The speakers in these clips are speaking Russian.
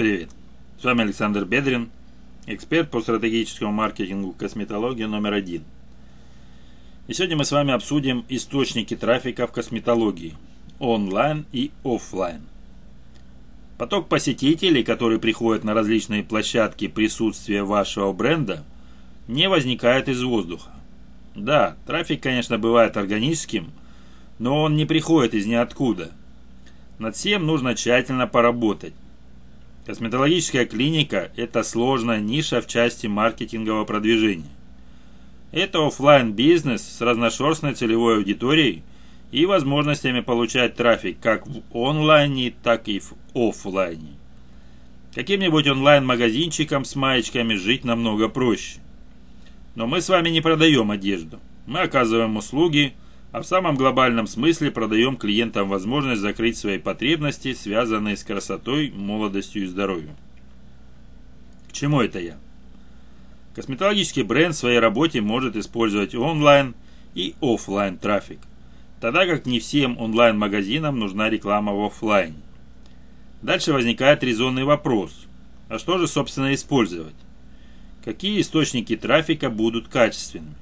Привет! С вами Александр Бедрин, эксперт по стратегическому маркетингу косметологии номер один. И сегодня мы с вами обсудим источники трафика в косметологии – онлайн и офлайн. Поток посетителей, которые приходят на различные площадки присутствия вашего бренда, не возникает из воздуха. Да, трафик, конечно, бывает органическим, но он не приходит из ниоткуда. Над всем нужно тщательно поработать. Косметологическая клиника – это сложная ниша в части маркетингового продвижения. Это офлайн бизнес с разношерстной целевой аудиторией и возможностями получать трафик как в онлайне, так и в офлайне. Каким-нибудь онлайн-магазинчиком с маечками жить намного проще. Но мы с вами не продаем одежду. Мы оказываем услуги, а в самом глобальном смысле продаем клиентам возможность закрыть свои потребности, связанные с красотой, молодостью и здоровьем. К чему это я? Косметологический бренд в своей работе может использовать онлайн и офлайн трафик, тогда как не всем онлайн-магазинам нужна реклама в офлайне. Дальше возникает резонный вопрос. А что же, собственно, использовать? Какие источники трафика будут качественными?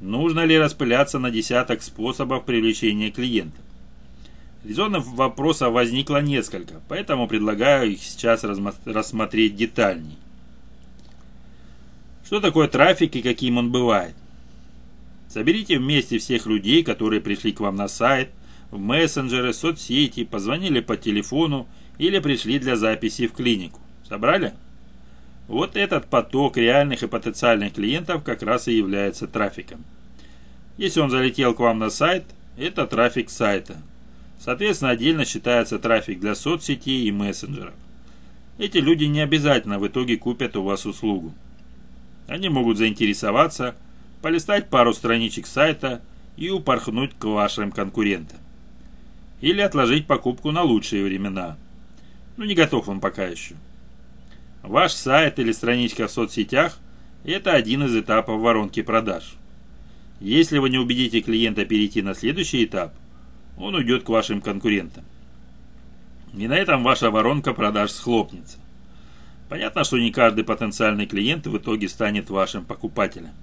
Нужно ли распыляться на десяток способов привлечения клиентов? Резонных вопросов возникло несколько, поэтому предлагаю их сейчас рассмотреть детальнее. Что такое трафик и каким он бывает? Соберите вместе всех людей, которые пришли к вам на сайт, в мессенджеры, соцсети, позвонили по телефону или пришли для записи в клинику. Собрали? Вот этот поток реальных и потенциальных клиентов как раз и является трафиком. Если он залетел к вам на сайт, это трафик сайта. Соответственно, отдельно считается трафик для соцсетей и мессенджеров. Эти люди не обязательно в итоге купят у вас услугу. Они могут заинтересоваться, полистать пару страничек сайта и упорхнуть к вашим конкурентам. Или отложить покупку на лучшие времена. Ну не готов он пока еще. Ваш сайт или страничка в соцсетях – это один из этапов воронки продаж. Если вы не убедите клиента перейти на следующий этап, он уйдет к вашим конкурентам. И на этом ваша воронка продаж схлопнется. Понятно, что не каждый потенциальный клиент в итоге станет вашим покупателем.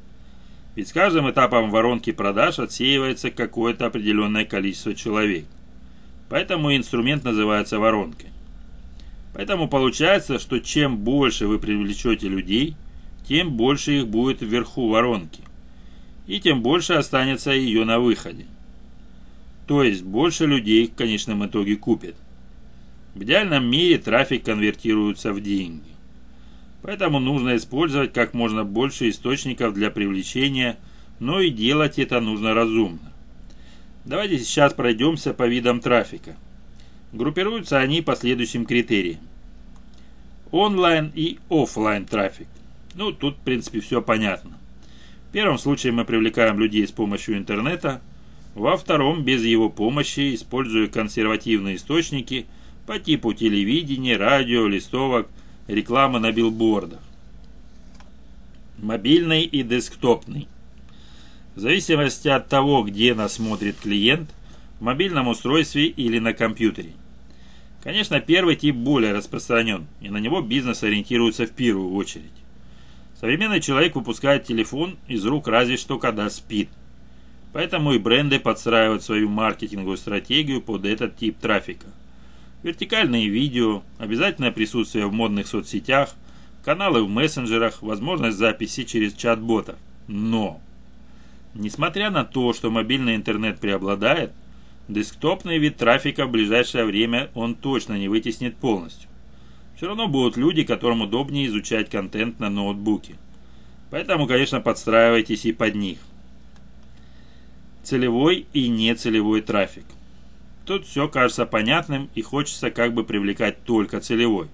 Ведь с каждым этапом воронки продаж отсеивается какое-то определенное количество человек. Поэтому инструмент называется воронкой. Поэтому получается, что чем больше вы привлечете людей, тем больше их будет вверху воронки. И тем больше останется ее на выходе. То есть больше людей в конечном итоге купят. В идеальном мире трафик конвертируется в деньги. Поэтому нужно использовать как можно больше источников для привлечения, но и делать это нужно разумно. Давайте сейчас пройдемся по видам трафика. Группируются они по следующим критериям. Онлайн и офлайн трафик. Ну, тут, в принципе, все понятно. В первом случае мы привлекаем людей с помощью интернета, во втором, без его помощи, используя консервативные источники по типу телевидения, радио, листовок – Реклама на билбордах. Мобильный и десктопный. В зависимости от того, где нас смотрит клиент, в мобильном устройстве или на компьютере. Конечно, первый тип более распространен, и на него бизнес ориентируется в первую очередь. Современный человек выпускает телефон из рук разве что когда спит. Поэтому и бренды подстраивают свою маркетинговую стратегию под этот тип трафика – вертикальные видео, обязательное присутствие в модных соцсетях, каналы в мессенджерах, возможность записи через чат-ботов. Но, несмотря на то, что мобильный интернет преобладает, десктопный вид трафика в ближайшее время он точно не вытеснит полностью. Все равно будут люди, которым удобнее изучать контент на ноутбуке. Поэтому, конечно, подстраивайтесь и под них. Целевой и нецелевой трафик – Тут все кажется понятным и хочется как бы привлекать только целевой,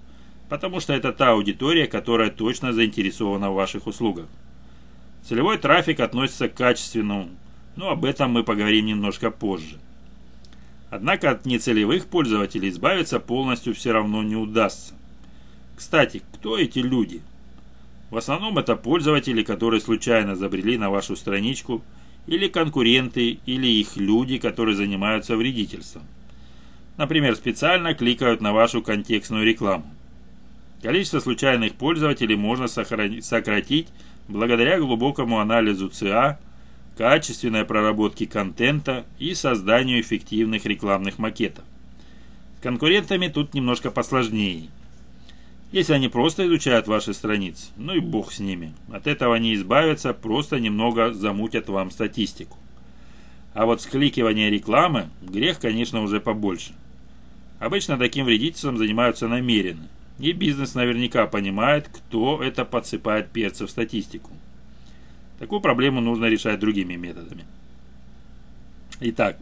потому что это та аудитория, которая точно заинтересована в ваших услугах. Целевой трафик относится к качественному, но об этом мы поговорим немножко позже. Однако от нецелевых пользователей избавиться полностью все равно не удастся. Кстати, кто эти люди? В основном это пользователи, которые случайно забрели на вашу страничку – или конкуренты, или их люди, которые занимаются вредительством. Например, специально кликают на вашу контекстную рекламу. Количество случайных пользователей можно сократить благодаря глубокому анализу ЦА, качественной проработке контента и созданию эффективных рекламных макетов. С конкурентами тут немножко посложнее. Если они просто изучают ваши страницы, ну и бог с ними. От этого они избавятся, просто немного замутят вам статистику. А вот скликивание рекламы грех, конечно, уже побольше. Обычно таким вредительством занимаются намеренно. И бизнес наверняка понимает, кто это подсыпает перца в статистику. Такую проблему нужно решать другими методами. Итак,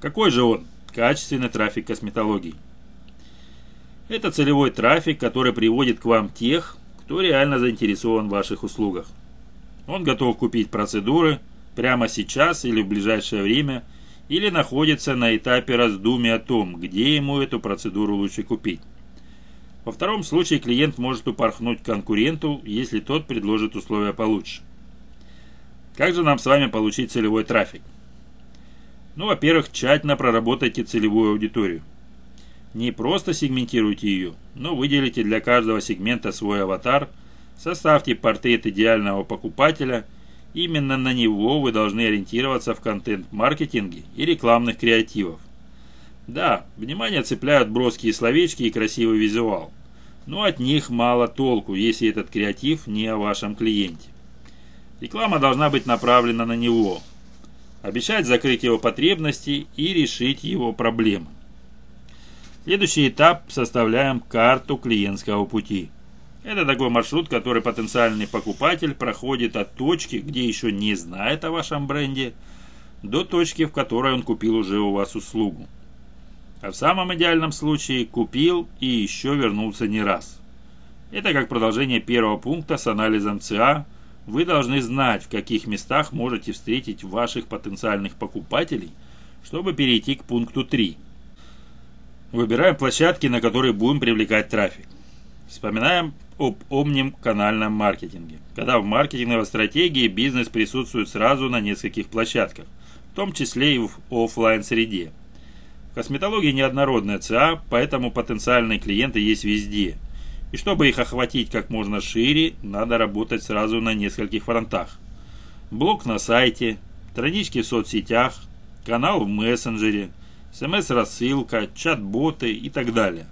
какой же он, качественный трафик косметологии? Это целевой трафик, который приводит к вам тех, кто реально заинтересован в ваших услугах. Он готов купить процедуры прямо сейчас или в ближайшее время, или находится на этапе раздумий о том, где ему эту процедуру лучше купить. Во втором случае клиент может упорхнуть конкуренту, если тот предложит условия получше. Как же нам с вами получить целевой трафик? Ну, во-первых, тщательно проработайте целевую аудиторию. Не просто сегментируйте ее, но выделите для каждого сегмента свой аватар, составьте портрет идеального покупателя. Именно на него вы должны ориентироваться в контент-маркетинге и рекламных креативах. Да, внимание цепляют броские словечки и красивый визуал но от них мало толку, если этот креатив не о вашем клиенте. Реклама должна быть направлена на него, обещать закрыть его потребности и решить его проблемы. Следующий этап – составляем карту клиентского пути. Это такой маршрут, который потенциальный покупатель проходит от точки, где еще не знает о вашем бренде, до точки, в которой он купил уже у вас услугу. А в самом идеальном случае купил и еще вернулся не раз. Это как продолжение первого пункта с анализом ЦА. Вы должны знать, в каких местах можете встретить ваших потенциальных покупателей, чтобы перейти к пункту 3. Выбираем площадки, на которые будем привлекать трафик. Вспоминаем об омним канальном маркетинге, когда в маркетинговой стратегии бизнес присутствует сразу на нескольких площадках, в том числе и в офлайн среде Косметология неоднородная ЦА, поэтому потенциальные клиенты есть везде. И чтобы их охватить как можно шире, надо работать сразу на нескольких фронтах. Блог на сайте, странички в соцсетях, канал в мессенджере, смс-рассылка, чат-боты и так далее.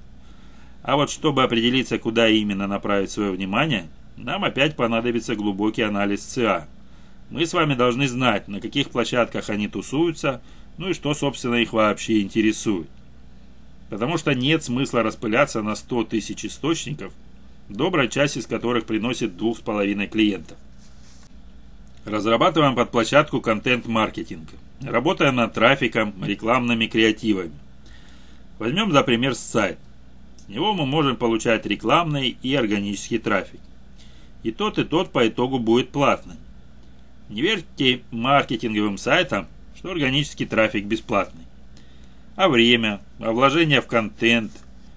А вот чтобы определиться, куда именно направить свое внимание, нам опять понадобится глубокий анализ ЦА. Мы с вами должны знать, на каких площадках они тусуются, ну и что, собственно, их вообще интересует. Потому что нет смысла распыляться на 100 тысяч источников, добрая часть из которых приносит двух с половиной клиентов. Разрабатываем под площадку контент-маркетинг. Работаем над трафиком, рекламными креативами. Возьмем за пример сайт. С него мы можем получать рекламный и органический трафик. И тот, и тот по итогу будет платный. Не верьте маркетинговым сайтам, что органический трафик бесплатный. А время, а вложение в контент,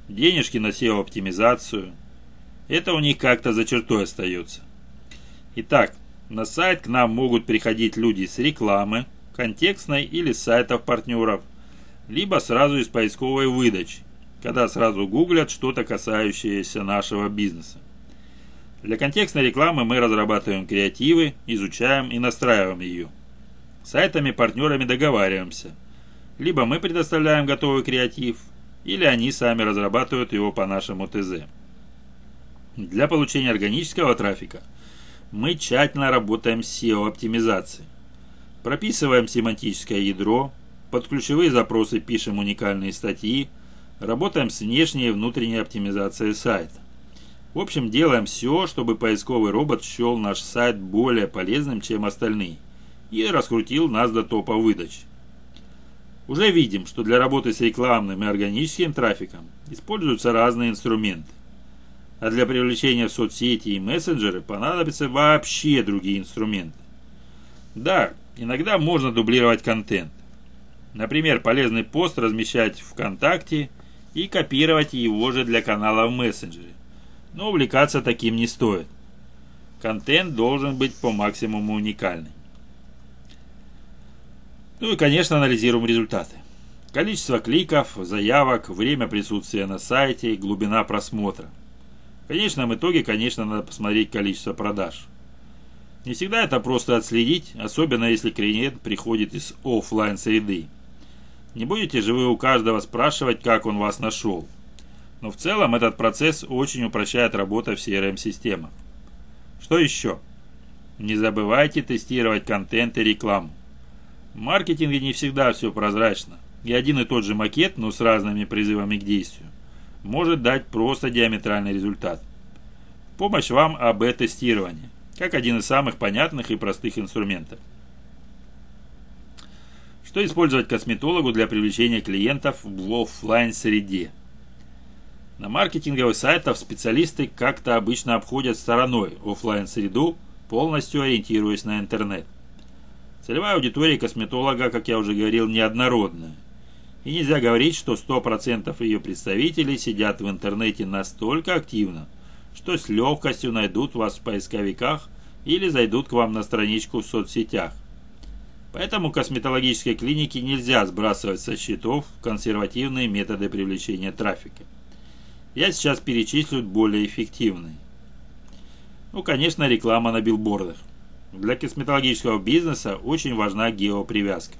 денежки на SEO-оптимизацию – это у них как-то за чертой остается. Итак, на сайт к нам могут приходить люди с рекламы, контекстной или с сайтов партнеров, либо сразу из поисковой выдачи, когда сразу гуглят что-то касающееся нашего бизнеса. Для контекстной рекламы мы разрабатываем креативы, изучаем и настраиваем ее – сайтами-партнерами договариваемся. Либо мы предоставляем готовый креатив, или они сами разрабатывают его по нашему ТЗ. Для получения органического трафика мы тщательно работаем с SEO-оптимизацией. Прописываем семантическое ядро, под ключевые запросы пишем уникальные статьи, работаем с внешней и внутренней оптимизацией сайта. В общем, делаем все, чтобы поисковый робот счел наш сайт более полезным, чем остальные – и раскрутил нас до топа выдач. Уже видим, что для работы с рекламным и органическим трафиком используются разные инструменты. А для привлечения в соцсети и мессенджеры понадобятся вообще другие инструменты. Да, иногда можно дублировать контент. Например, полезный пост размещать в ВКонтакте и копировать его же для канала в мессенджере. Но увлекаться таким не стоит. Контент должен быть по максимуму уникальный. Ну и, конечно, анализируем результаты. Количество кликов, заявок, время присутствия на сайте, глубина просмотра. конечном итоге, конечно, надо посмотреть количество продаж. Не всегда это просто отследить, особенно если клиент приходит из офлайн среды. Не будете же вы у каждого спрашивать, как он вас нашел. Но в целом этот процесс очень упрощает работу в CRM-системах. Что еще? Не забывайте тестировать контент и рекламу. В маркетинге не всегда все прозрачно. И один и тот же макет, но с разными призывами к действию, может дать просто диаметральный результат. Помощь вам АБ-тестирование, как один из самых понятных и простых инструментов. Что использовать косметологу для привлечения клиентов в офлайн среде? На маркетинговых сайтах специалисты как-то обычно обходят стороной офлайн среду полностью ориентируясь на интернет. Целевая аудитория косметолога, как я уже говорил, неоднородная. И нельзя говорить, что 100% ее представителей сидят в интернете настолько активно, что с легкостью найдут вас в поисковиках или зайдут к вам на страничку в соцсетях. Поэтому косметологической клинике нельзя сбрасывать со счетов консервативные методы привлечения трафика. Я сейчас перечислю более эффективные. Ну, конечно, реклама на билбордах. Для косметологического бизнеса очень важна геопривязка.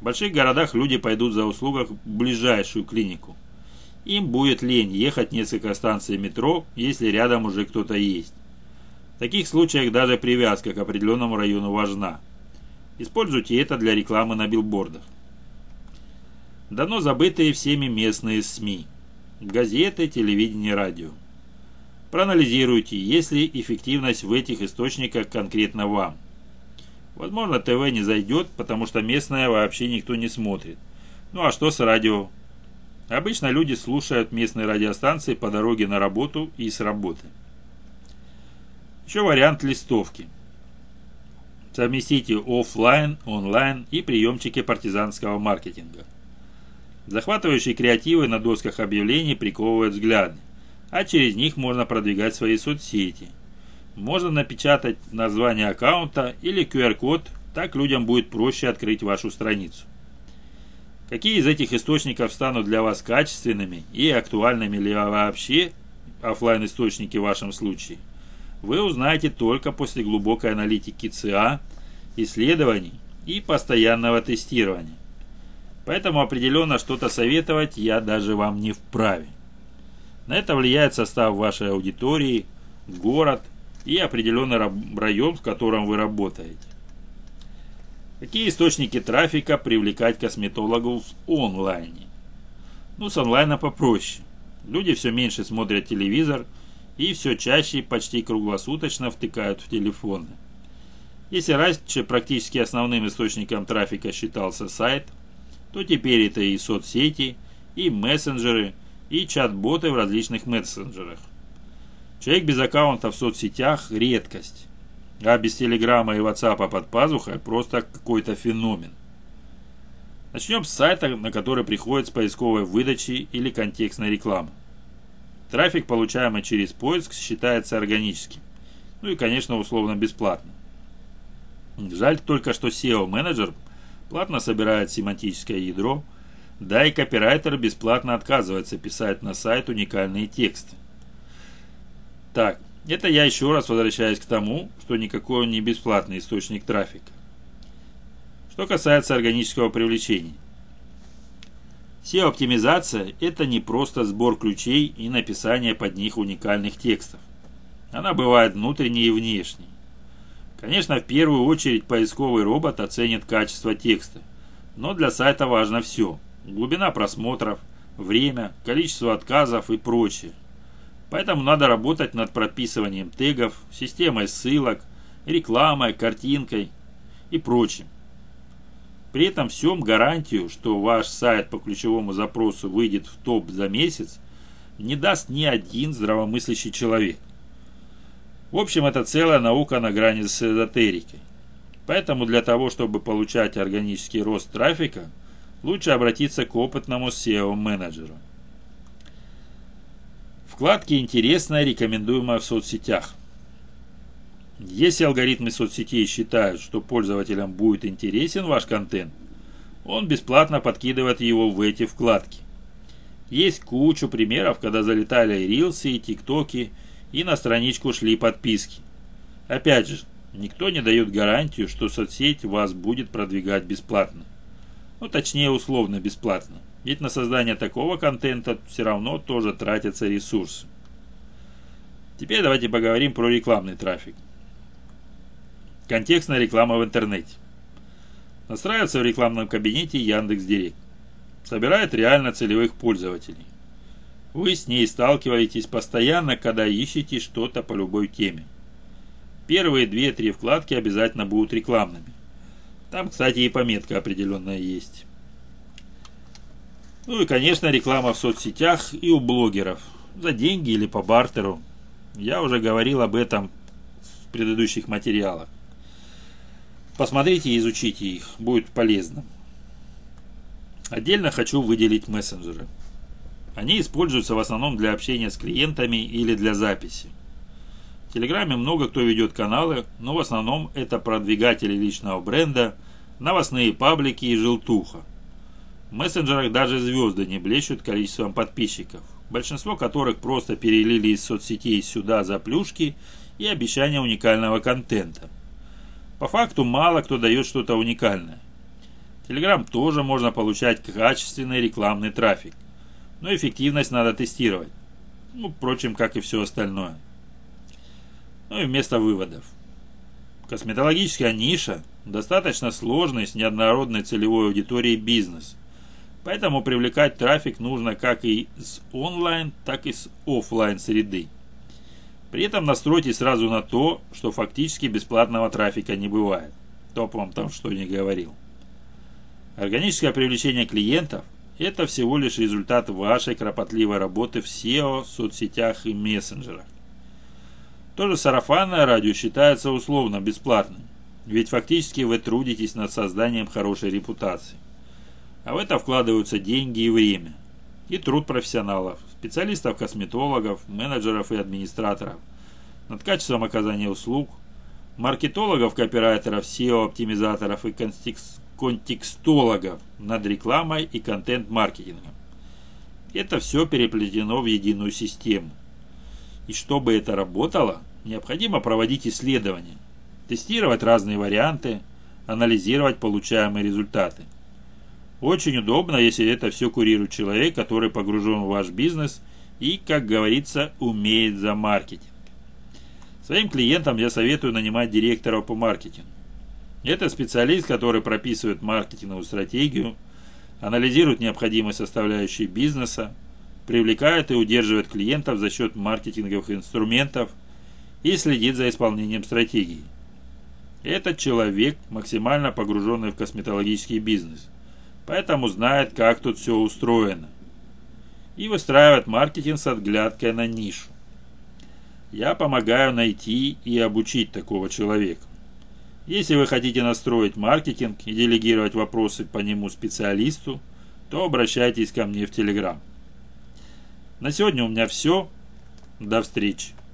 В больших городах люди пойдут за услугах в ближайшую клинику. Им будет лень ехать несколько станций метро, если рядом уже кто-то есть. В таких случаях даже привязка к определенному району важна. Используйте это для рекламы на билбордах. Давно забытые всеми местные СМИ. Газеты, телевидение, радио. Проанализируйте, есть ли эффективность в этих источниках конкретно вам. Возможно, ТВ не зайдет, потому что местное вообще никто не смотрит. Ну а что с радио? Обычно люди слушают местные радиостанции по дороге на работу и с работы. Еще вариант листовки. Совместите офлайн, онлайн и приемчики партизанского маркетинга. Захватывающие креативы на досках объявлений приковывают взгляды а через них можно продвигать свои соцсети. Можно напечатать название аккаунта или QR-код, так людям будет проще открыть вашу страницу. Какие из этих источников станут для вас качественными и актуальными ли вообще офлайн источники в вашем случае, вы узнаете только после глубокой аналитики ЦА, исследований и постоянного тестирования. Поэтому определенно что-то советовать я даже вам не вправе. На это влияет состав вашей аудитории, город и определенный район, в котором вы работаете. Какие источники трафика привлекать косметологов в онлайне? Ну, с онлайна попроще. Люди все меньше смотрят телевизор и все чаще почти круглосуточно втыкают в телефоны. Если раньше практически основным источником трафика считался сайт, то теперь это и соцсети, и мессенджеры – и чат-боты в различных мессенджерах. Человек без аккаунта в соцсетях – редкость, а без телеграмма и ватсапа под пазухой – просто какой-то феномен. Начнем с сайта, на который приходит с поисковой выдачи или контекстной рекламы. Трафик, получаемый через поиск, считается органическим. Ну и, конечно, условно бесплатно. Жаль только, что SEO-менеджер платно собирает семантическое ядро – да и копирайтер бесплатно отказывается писать на сайт уникальные тексты. Так, это я еще раз возвращаюсь к тому, что никакой он не бесплатный источник трафика. Что касается органического привлечения. SEO-оптимизация – это не просто сбор ключей и написание под них уникальных текстов. Она бывает внутренней и внешней. Конечно, в первую очередь поисковый робот оценит качество текста, но для сайта важно все – глубина просмотров, время, количество отказов и прочее. Поэтому надо работать над прописыванием тегов, системой ссылок, рекламой, картинкой и прочим. При этом всем гарантию, что ваш сайт по ключевому запросу выйдет в топ за месяц, не даст ни один здравомыслящий человек. В общем, это целая наука на грани с эзотерикой. Поэтому для того, чтобы получать органический рост трафика – лучше обратиться к опытному SEO-менеджеру. Вкладки «Интересное» рекомендуемое в соцсетях. Если алгоритмы соцсетей считают, что пользователям будет интересен ваш контент, он бесплатно подкидывает его в эти вкладки. Есть кучу примеров, когда залетали и рилсы, и тиктоки, и на страничку шли подписки. Опять же, никто не дает гарантию, что соцсеть вас будет продвигать бесплатно. Ну, точнее, условно бесплатно. Ведь на создание такого контента все равно тоже тратятся ресурсы. Теперь давайте поговорим про рекламный трафик. Контекстная реклама в интернете. Настраивается в рекламном кабинете Яндекс.Директ. Собирает реально целевых пользователей. Вы с ней сталкиваетесь постоянно, когда ищете что-то по любой теме. Первые две-три вкладки обязательно будут рекламными. Там, кстати, и пометка определенная есть. Ну и, конечно, реклама в соцсетях и у блогеров. За деньги или по бартеру. Я уже говорил об этом в предыдущих материалах. Посмотрите и изучите их, будет полезно. Отдельно хочу выделить мессенджеры. Они используются в основном для общения с клиентами или для записи. Телеграме много кто ведет каналы, но в основном это продвигатели личного бренда, новостные паблики и желтуха. В мессенджерах даже звезды не блещут количеством подписчиков, большинство которых просто перелили из соцсетей сюда за плюшки и обещания уникального контента. По факту мало кто дает что-то уникальное. Телеграм тоже можно получать качественный рекламный трафик, но эффективность надо тестировать. Ну, впрочем, как и все остальное. Ну и вместо выводов. Косметологическая ниша – достаточно сложный с неоднородной целевой аудиторией бизнес – Поэтому привлекать трафик нужно как и с онлайн, так и с офлайн среды. При этом настройтесь сразу на то, что фактически бесплатного трафика не бывает. Топ вам там что не говорил. Органическое привлечение клиентов – это всего лишь результат вашей кропотливой работы в SEO, соцсетях и мессенджерах. Тоже сарафанное радио считается условно бесплатным, ведь фактически вы трудитесь над созданием хорошей репутации. А в это вкладываются деньги и время. И труд профессионалов, специалистов-косметологов, менеджеров и администраторов. Над качеством оказания услуг, маркетологов, копирайтеров, SEO-оптимизаторов и контекстологов над рекламой и контент-маркетингом. Это все переплетено в единую систему. И чтобы это работало, необходимо проводить исследования, тестировать разные варианты, анализировать получаемые результаты – очень удобно, если это все курирует человек, который погружен в ваш бизнес и, как говорится, умеет за маркетинг. Своим клиентам я советую нанимать директоров по маркетингу. Это специалист, который прописывает маркетинговую стратегию, анализирует необходимые составляющие бизнеса, привлекает и удерживает клиентов за счет маркетинговых инструментов и следит за исполнением стратегии. Этот человек максимально погруженный в косметологический бизнес – поэтому знает, как тут все устроено. И выстраивает маркетинг с отглядкой на нишу. Я помогаю найти и обучить такого человека. Если вы хотите настроить маркетинг и делегировать вопросы по нему специалисту, то обращайтесь ко мне в Телеграм. На сегодня у меня все. До встречи.